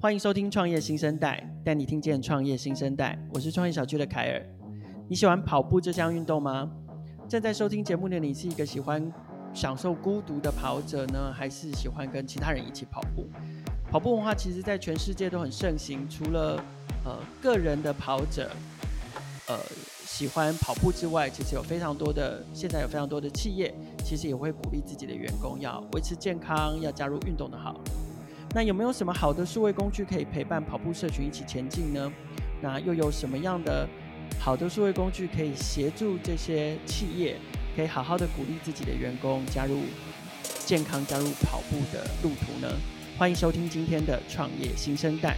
欢迎收听创业新生代，带你听见创业新生代。我是创业小区的凯尔。你喜欢跑步这项运动吗？正在收听节目的你是一个喜欢享受孤独的跑者呢，还是喜欢跟其他人一起跑步？跑步文化其实在全世界都很盛行。除了呃个人的跑者呃喜欢跑步之外，其实有非常多的现在有非常多的企业，其实也会鼓励自己的员工要维持健康，要加入运动的好。那有没有什么好的数位工具可以陪伴跑步社群一起前进呢？那又有什么样的好的数位工具可以协助这些企业，可以好好的鼓励自己的员工加入健康、加入跑步的路途呢？欢迎收听今天的创业新生代。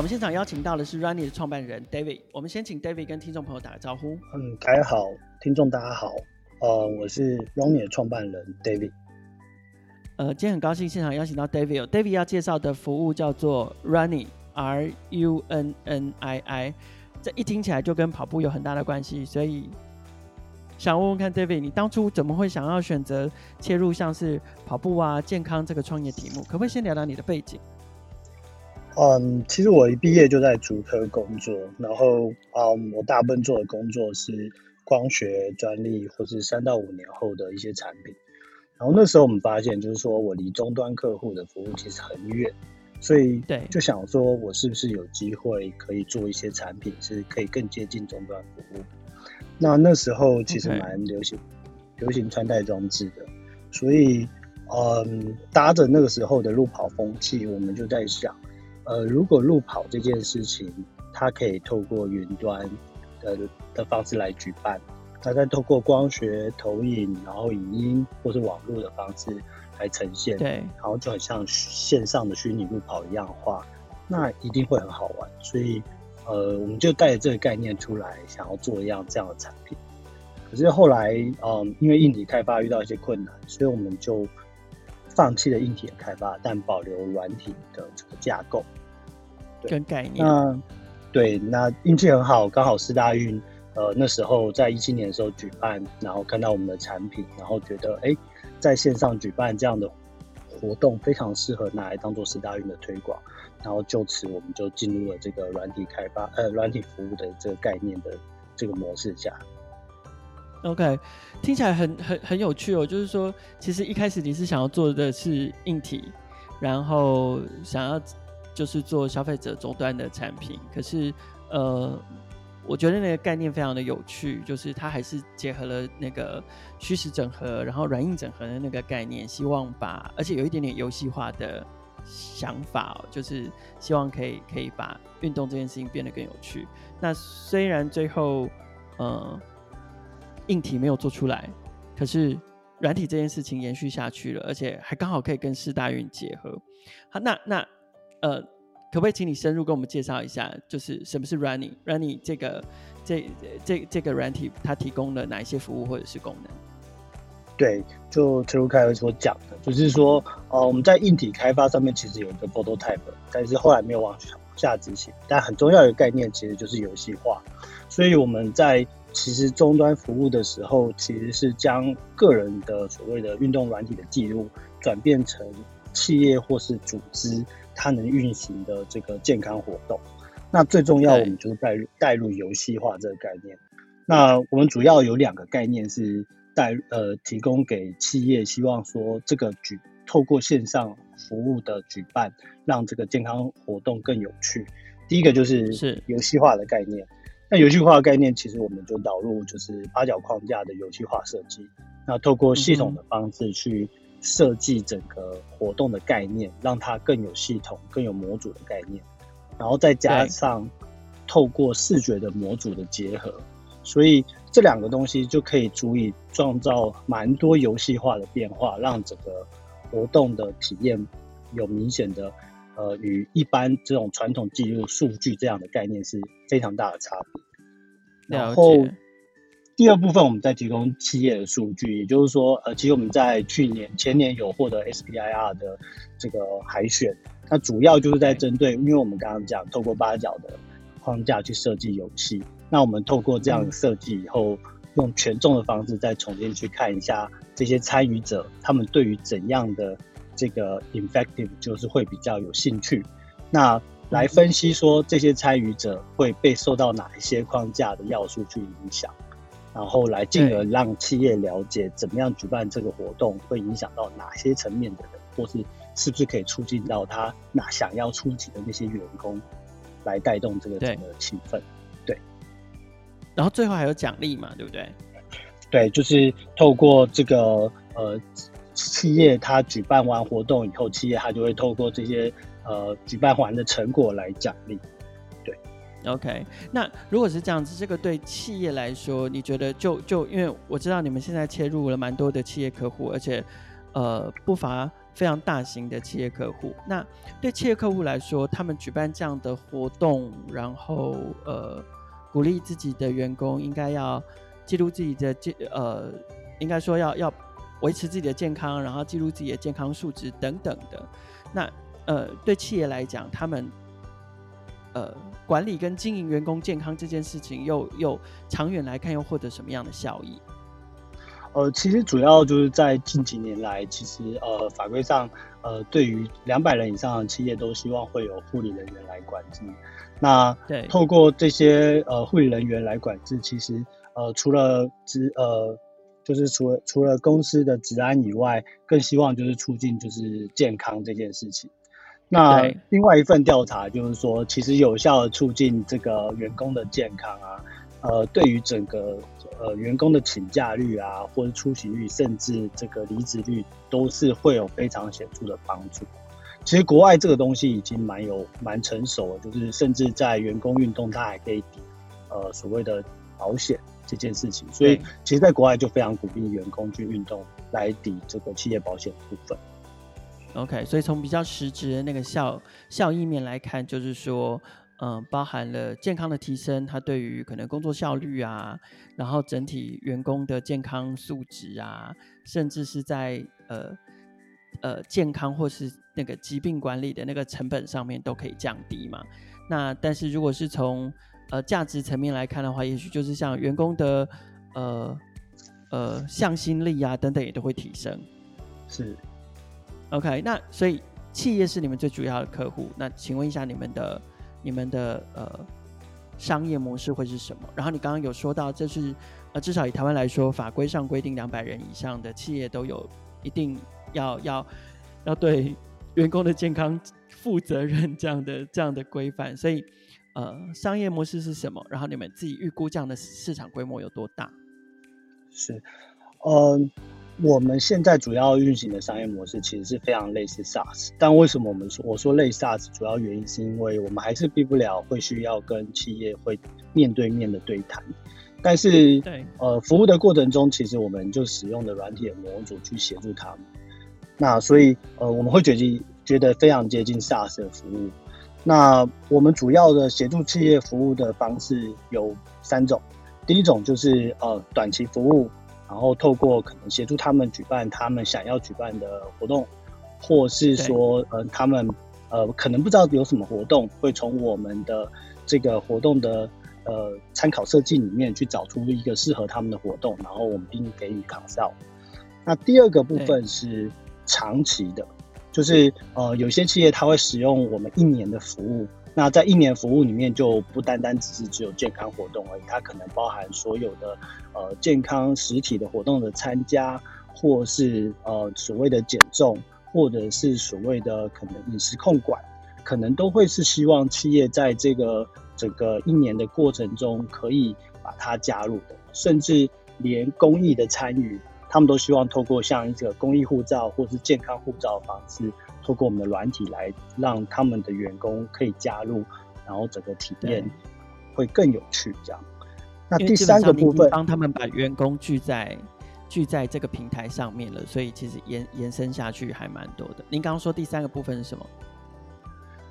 我们现场邀请到的是 Runny 的创办人 David。我们先请 David 跟听众朋友打个招呼。嗯，大家好，听众大家好。呃，我是 Runny 的创办人 David。呃，今天很高兴现场邀请到 David。David 要介绍的服务叫做 Runnii，R U N N I I。这一听起来就跟跑步有很大的关系，所以想问问看 David，你当初怎么会想要选择切入像是跑步啊、健康这个创业题目？可不可以先聊聊你的背景？嗯，其实我一毕业就在竹科工作，然后嗯，我大部分做的工作是光学专利或是三到五年后的一些产品。然后那时候我们发现，就是说我离终端客户的服务其实很远，所以对，就想说我是不是有机会可以做一些产品，是可以更接近终端服务。那那时候其实蛮流行.流行穿戴装置的，所以嗯，搭着那个时候的路跑风气，我们就在想。呃，如果路跑这件事情，它可以透过云端的的方式来举办，它再透过光学投影，然后影音或是网络的方式来呈现，对，然后就很像线上的虚拟路跑一样的话，那一定会很好玩。所以，呃，我们就带着这个概念出来，想要做一样这样的产品。可是后来，嗯、呃，因为硬体开发遇到一些困难，所以我们就。放弃了硬体的开发，但保留软体的这个架构跟概念。那对，那运气很好，刚好四大运，呃，那时候在一七年的时候举办，然后看到我们的产品，然后觉得，哎，在线上举办这样的活动非常适合拿来当做四大运的推广，然后就此我们就进入了这个软体开发，呃，软体服务的这个概念的这个模式下。OK，听起来很很很有趣哦。就是说，其实一开始你是想要做的是硬体，然后想要就是做消费者终端的产品。可是，呃，我觉得那个概念非常的有趣，就是它还是结合了那个虚实整合，然后软硬整合的那个概念，希望把而且有一点点游戏化的想法，就是希望可以可以把运动这件事情变得更有趣。那虽然最后，呃。硬体没有做出来，可是软体这件事情延续下去了，而且还刚好可以跟四大运结合。好，那那呃，可不可以请你深入跟我们介绍一下，就是什么是 Running Running 这个这这这个软体它提供了哪一些服务或者是功能？对，就陈如凯所讲的，就是说，呃，我们在硬体开发上面其实有一个 prototype，但是后来没有往下执行。但很重要的概念其实就是游戏化，所以我们在。其实终端服务的时候，其实是将个人的所谓的运动软体的记录，转变成企业或是组织它能运行的这个健康活动。那最重要，我们就是带入带入游戏化这个概念。那我们主要有两个概念是带呃提供给企业，希望说这个举透过线上服务的举办，让这个健康活动更有趣。第一个就是是游戏化的概念。那游戏化的概念，其实我们就导入就是八角框架的游戏化设计，那透过系统的方式去设计整个活动的概念，让它更有系统、更有模组的概念，然后再加上透过视觉的模组的结合，所以这两个东西就可以足以创造蛮多游戏化的变化，让整个活动的体验有明显的。呃，与一般这种传统记录数据这样的概念是非常大的差别。然后，第二部分，我们在提供企业的数据，也就是说，呃，其实我们在去年、前年有获得 SBIR 的这个海选，那主要就是在针对，因为我们刚刚讲透过八角的框架去设计游戏，那我们透过这样的设计以后，用权重的方式再重新去看一下这些参与者，他们对于怎样的这个 infective 就是会比较有兴趣，那来分析说这些参与者会被受到哪一些框架的要素去影响。然后来进而让企业了解怎么样举办这个活动会影响到哪些层面的人，或是是不是可以促进到他那想要出席的那些员工，来带动这个整个气氛。对。然后最后还有奖励嘛，对不对？对，就是透过这个呃企业他举办完活动以后，企业他就会透过这些呃举办完的成果来奖励。OK，那如果是这样子，这个对企业来说，你觉得就就因为我知道你们现在切入了蛮多的企业客户，而且呃不乏非常大型的企业客户。那对企业客户来说，他们举办这样的活动，然后呃鼓励自己的员工应该要记录自己的健呃，应该说要要维持自己的健康，然后记录自己的健康数值等等的。那呃对企业来讲，他们呃。管理跟经营员工健康这件事情又，又又长远来看，又获得什么样的效益？呃，其实主要就是在近几年来，其实呃法规上，呃对于两百人以上的企业都希望会有护理人员来管制。那对，透过这些呃护理人员来管制，其实呃除了职呃就是除了除了公司的职安以外，更希望就是促进就是健康这件事情。那另外一份调查就是说，其实有效的促进这个员工的健康啊，呃，对于整个呃员工的请假率啊，或者出席率，甚至这个离职率，都是会有非常显著的帮助。其实国外这个东西已经蛮有蛮成熟了，就是甚至在员工运动，它还可以抵呃所谓的保险这件事情。所以，其实在国外就非常鼓励员工去运动来抵这个企业保险的部分。OK，所以从比较实质的那个效效益面来看，就是说，嗯、包含了健康的提升，它对于可能工作效率啊，然后整体员工的健康素质啊，甚至是在呃呃健康或是那个疾病管理的那个成本上面都可以降低嘛。那但是如果是从呃价值层面来看的话，也许就是像员工的呃呃向心力啊等等也都会提升，是。OK，那所以企业是你们最主要的客户。那请问一下，你们的、你们的呃商业模式会是什么？然后你刚刚有说到，这是呃至少以台湾来说，法规上规定两百人以上的企业都有一定要要要对员工的健康负责任这样的这样的规范。所以呃，商业模式是什么？然后你们自己预估这样的市场规模有多大？是，嗯、呃。我们现在主要运行的商业模式其实是非常类似 SaaS，但为什么我们说我说类 SaaS，主要原因是因为我们还是避不了会需要跟企业会面对面的对谈，但是对呃服务的过程中，其实我们就使用的软体的模组去协助他们，那所以呃我们会觉得觉得非常接近 SaaS 的服务。那我们主要的协助企业服务的方式有三种，第一种就是呃短期服务。然后透过可能协助他们举办他们想要举办的活动，或是说，呃，他们呃可能不知道有什么活动，会从我们的这个活动的呃参考设计里面去找出一个适合他们的活动，然后我们并给予 consult。那第二个部分是长期的，就是呃有些企业它会使用我们一年的服务。那在一年服务里面，就不单单只是只有健康活动而已，它可能包含所有的呃健康实体的活动的参加，或是呃所谓的减重，或者是所谓的可能饮食控管，可能都会是希望企业在这个整个一年的过程中可以把它加入的，甚至连公益的参与，他们都希望透过像一个公益护照或是健康护照的方式。透过我们的软体来让他们的员工可以加入，然后整个体验会更有趣。这样，那第三个部分，帮他们把员工聚在聚在这个平台上面了，所以其实延延伸下去还蛮多的。您刚刚说第三个部分是什么？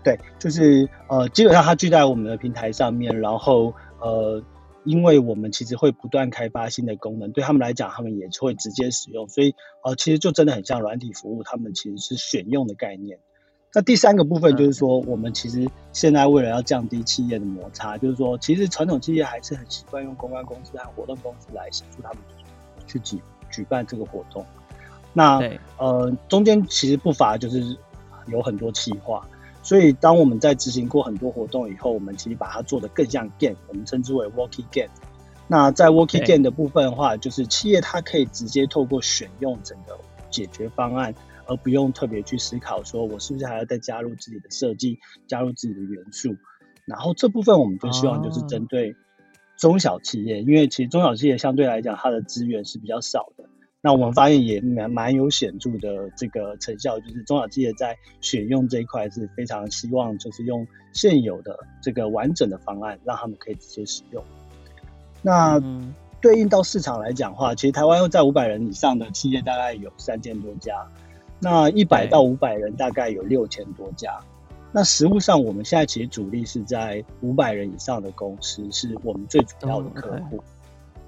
对，就是呃，基本上他聚在我们的平台上面，然后呃，因为我们其实会不断开发新的功能，对他们来讲，他们也会直接使用，所以呃，其实就真的很像软体服务，他们其实是选用的概念。那第三个部分就是说，我们其实现在为了要降低企业的摩擦，就是说，其实传统企业还是很习惯用公关公司和活动公司来协助他们去举举办这个活动。那呃，中间其实不乏就是有很多企划，所以当我们在执行过很多活动以后，我们其实把它做得更像 game，我们称之为 Working Game。那在 Working Game 的部分的话，就是企业它可以直接透过选用整个解决方案，而不用特别去思考说我是不是还要再加入自己的设计，加入自己的元素。然后这部分我们就希望就是针对中小企业，因为其实中小企业相对来讲它的资源是比较少的。那我们发现也蛮蛮有显著的这个成效，就是中小企业在选用这一块是非常希望，就是用现有的这个完整的方案，让他们可以直接使用。那对应到市场来讲的话，其实台湾在五百人以上的企业大概有三千多家，那一百到五百人大概有六千多家。那实物上，我们现在其实主力是在五百人以上的公司，是我们最主要的客户。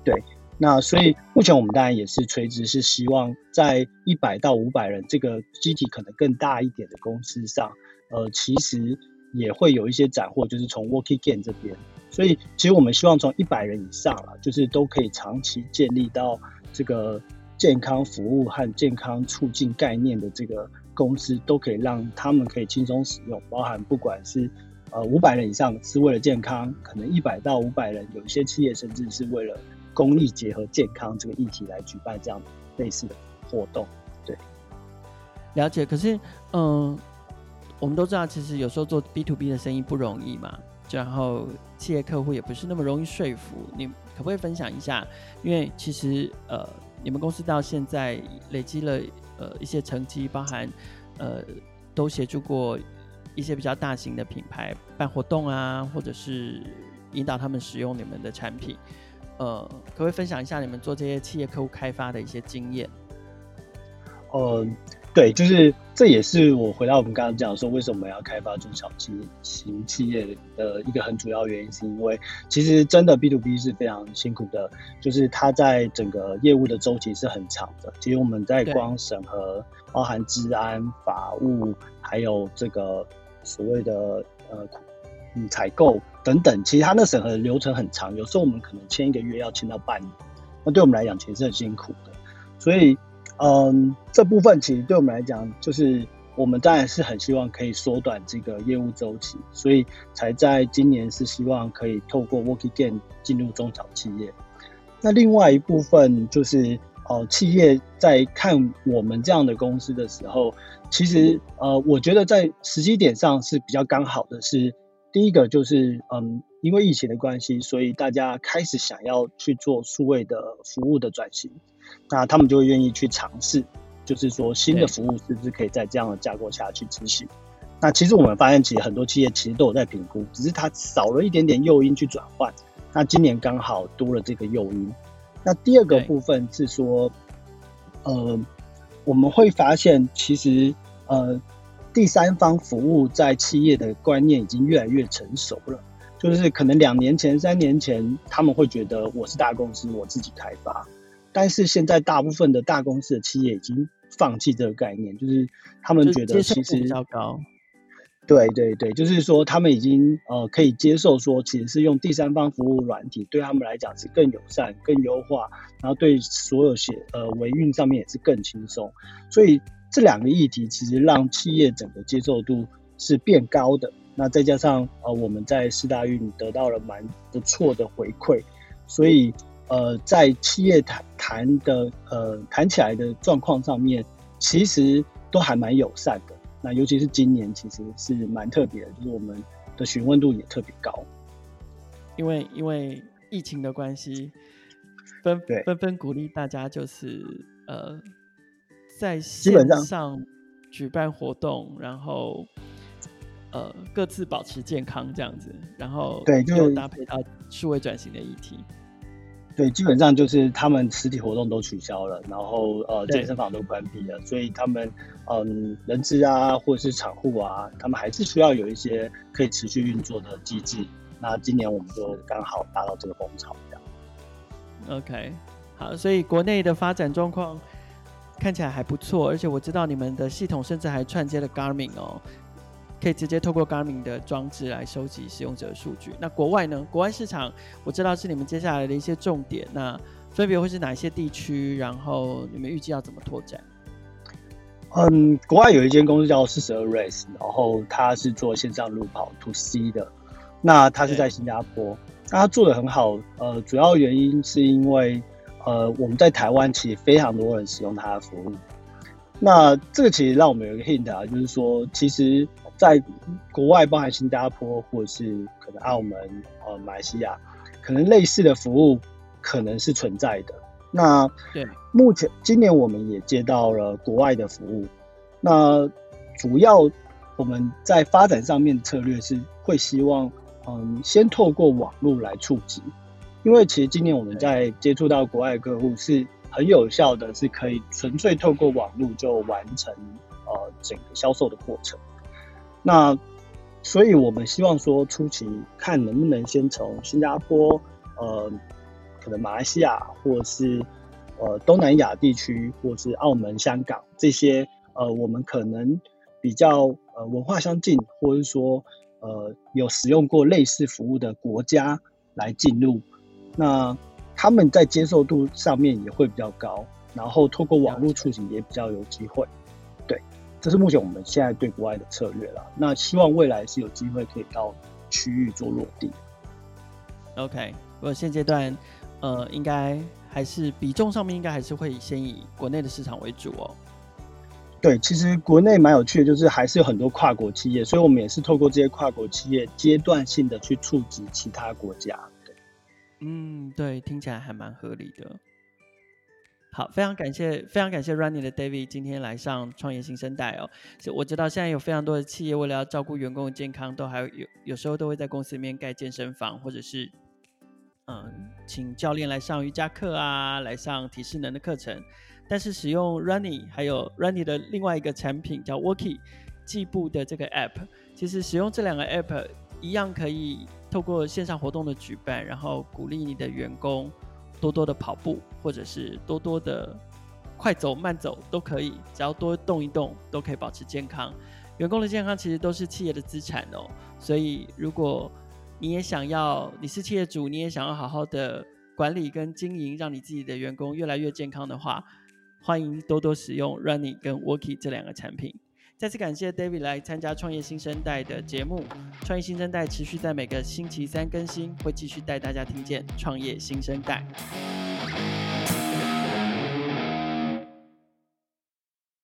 对。那所以目前我们当然也是垂直，是希望在一百到五百人这个机体可能更大一点的公司上，呃，其实也会有一些斩获，就是从 Working Game 这边。所以其实我们希望从一百人以上了，就是都可以长期建立到这个健康服务和健康促进概念的这个公司，都可以让他们可以轻松使用，包含不管是呃五百人以上是为了健康，可能一百到五百人有一些企业甚至是为了。公益结合健康这个议题来举办这样类似的活动，对，了解。可是，嗯，我们都知道，其实有时候做 B to B 的生意不容易嘛，然后企业客户也不是那么容易说服。你可不可以分享一下？因为其实，呃，你们公司到现在累积了呃一些成绩，包含呃都协助过一些比较大型的品牌办活动啊，或者是引导他们使用你们的产品。呃，可不可以分享一下你们做这些企业客户开发的一些经验？呃，对，就是这也是我回到我们刚刚讲说，为什么要开发中小企型企业的一个很主要原因，是因为其实真的 B to B 是非常辛苦的，就是它在整个业务的周期是很长的。其实我们在光审核，包含治安、法务，还有这个所谓的呃。嗯，采购等等，其实他那审核的流程很长，有时候我们可能签一个月要签到半年，那对我们来讲其实是很辛苦的。所以，嗯，这部分其实对我们来讲，就是我们当然是很希望可以缩短这个业务周期，所以才在今年是希望可以透过 Working Gain 进入中小企业。那另外一部分就是，呃，企业在看我们这样的公司的时候，其实呃，我觉得在时机点上是比较刚好的是。第一个就是，嗯，因为疫情的关系，所以大家开始想要去做数位的服务的转型，那他们就会愿意去尝试，就是说新的服务是不是可以在这样的架构下去执行。那其实我们发现，其实很多企业其实都有在评估，只是它少了一点点诱因去转换。那今年刚好多了这个诱因。那第二个部分是说，呃，我们会发现，其实，呃。第三方服务在企业的观念已经越来越成熟了，就是可能两年前、三年前他们会觉得我是大公司，我自己开发，但是现在大部分的大公司的企业已经放弃这个概念，就是他们觉得其实比较高。对对对，就是说他们已经呃可以接受说，其实是用第三方服务软体对他们来讲是更友善、更优化，然后对所有写呃维运上面也是更轻松，所以。这两个议题其实让企业整个接受度是变高的。那再加上呃，我们在四大运得到了蛮不错的回馈，所以呃，在企业谈谈的呃谈起来的状况上面，其实都还蛮友善的。那尤其是今年，其实是蛮特别的，就是我们的询问度也特别高。因为因为疫情的关系，纷纷纷鼓励大家就是呃。在线上举办活动，然后呃各自保持健康这样子，然后对，就搭配到数位转型的议题。对，基本上就是他们实体活动都取消了，然后呃健身房都关闭了，所以他们嗯人资啊或者是厂户啊，他们还是需要有一些可以持续运作的机制。那今年我们就刚好达到这个风潮，这样。OK，好，所以国内的发展状况看起来还不错，而且我知道你们的系统甚至还串接了 Garmin 哦，可以直接透过 Garmin 的装置来收集使用者的数据。那国外呢？国外市场我知道是你们接下来的一些重点，那分别会是哪一些地区？然后你们预计要怎么拓展？嗯，国外有一间公司叫四十二 Race，然后它是做线上路跑 To C 的。那它是在新加坡，那它做的很好。呃，主要原因是因为，呃，我们在台湾其实非常多人使用它的服务。那这个其实让我们有一个 hint 啊，就是说，其实在国外，包含新加坡或者是可能澳门、呃，马来西亚，可能类似的服务可能是存在的。那对，目前今年我们也接到了国外的服务。那主要我们在发展上面的策略是会希望。嗯，先透过网络来触及，因为其实今年我们在接触到国外客户是很有效的，是可以纯粹透过网络就完成呃整个销售的过程。那所以我们希望说初期看能不能先从新加坡、呃可能马来西亚或是呃东南亚地区，或是澳门、香港这些呃我们可能比较呃文化相近，或者是说。呃，有使用过类似服务的国家来进入，那他们在接受度上面也会比较高，然后透过网络触及也比较有机会。对，这是目前我们现在对国外的策略了。那希望未来是有机会可以到区域做落地。OK，不过现阶段，呃，应该还是比重上面应该还是会先以国内的市场为主哦。对，其实国内蛮有趣的，就是还是有很多跨国企业，所以我们也是透过这些跨国企业阶段性的去触及其他国家。嗯，对，听起来还蛮合理的。好，非常感谢，非常感谢 Running 的 David 今天来上创业新生代哦。我知道现在有非常多的企业为了要照顾员工的健康，都还有有时候都会在公司里面盖健身房，或者是嗯，请教练来上瑜伽课啊，来上体适能的课程。但是使用 Runny 还有 Runny 的另外一个产品叫 Worky 计步的这个 App，其实使用这两个 App 一样可以透过线上活动的举办，然后鼓励你的员工多多的跑步，或者是多多的快走慢走都可以，只要多动一动都可以保持健康。员工的健康其实都是企业的资产哦，所以如果你也想要，你是企业主，你也想要好好的管理跟经营，让你自己的员工越来越健康的话。欢迎多多使用 Running 跟 Worky 这两个产品。再次感谢 David 来参加创业新生代的节目。创业新生代持续在每个星期三更新，会继续带大家听见创业新生代。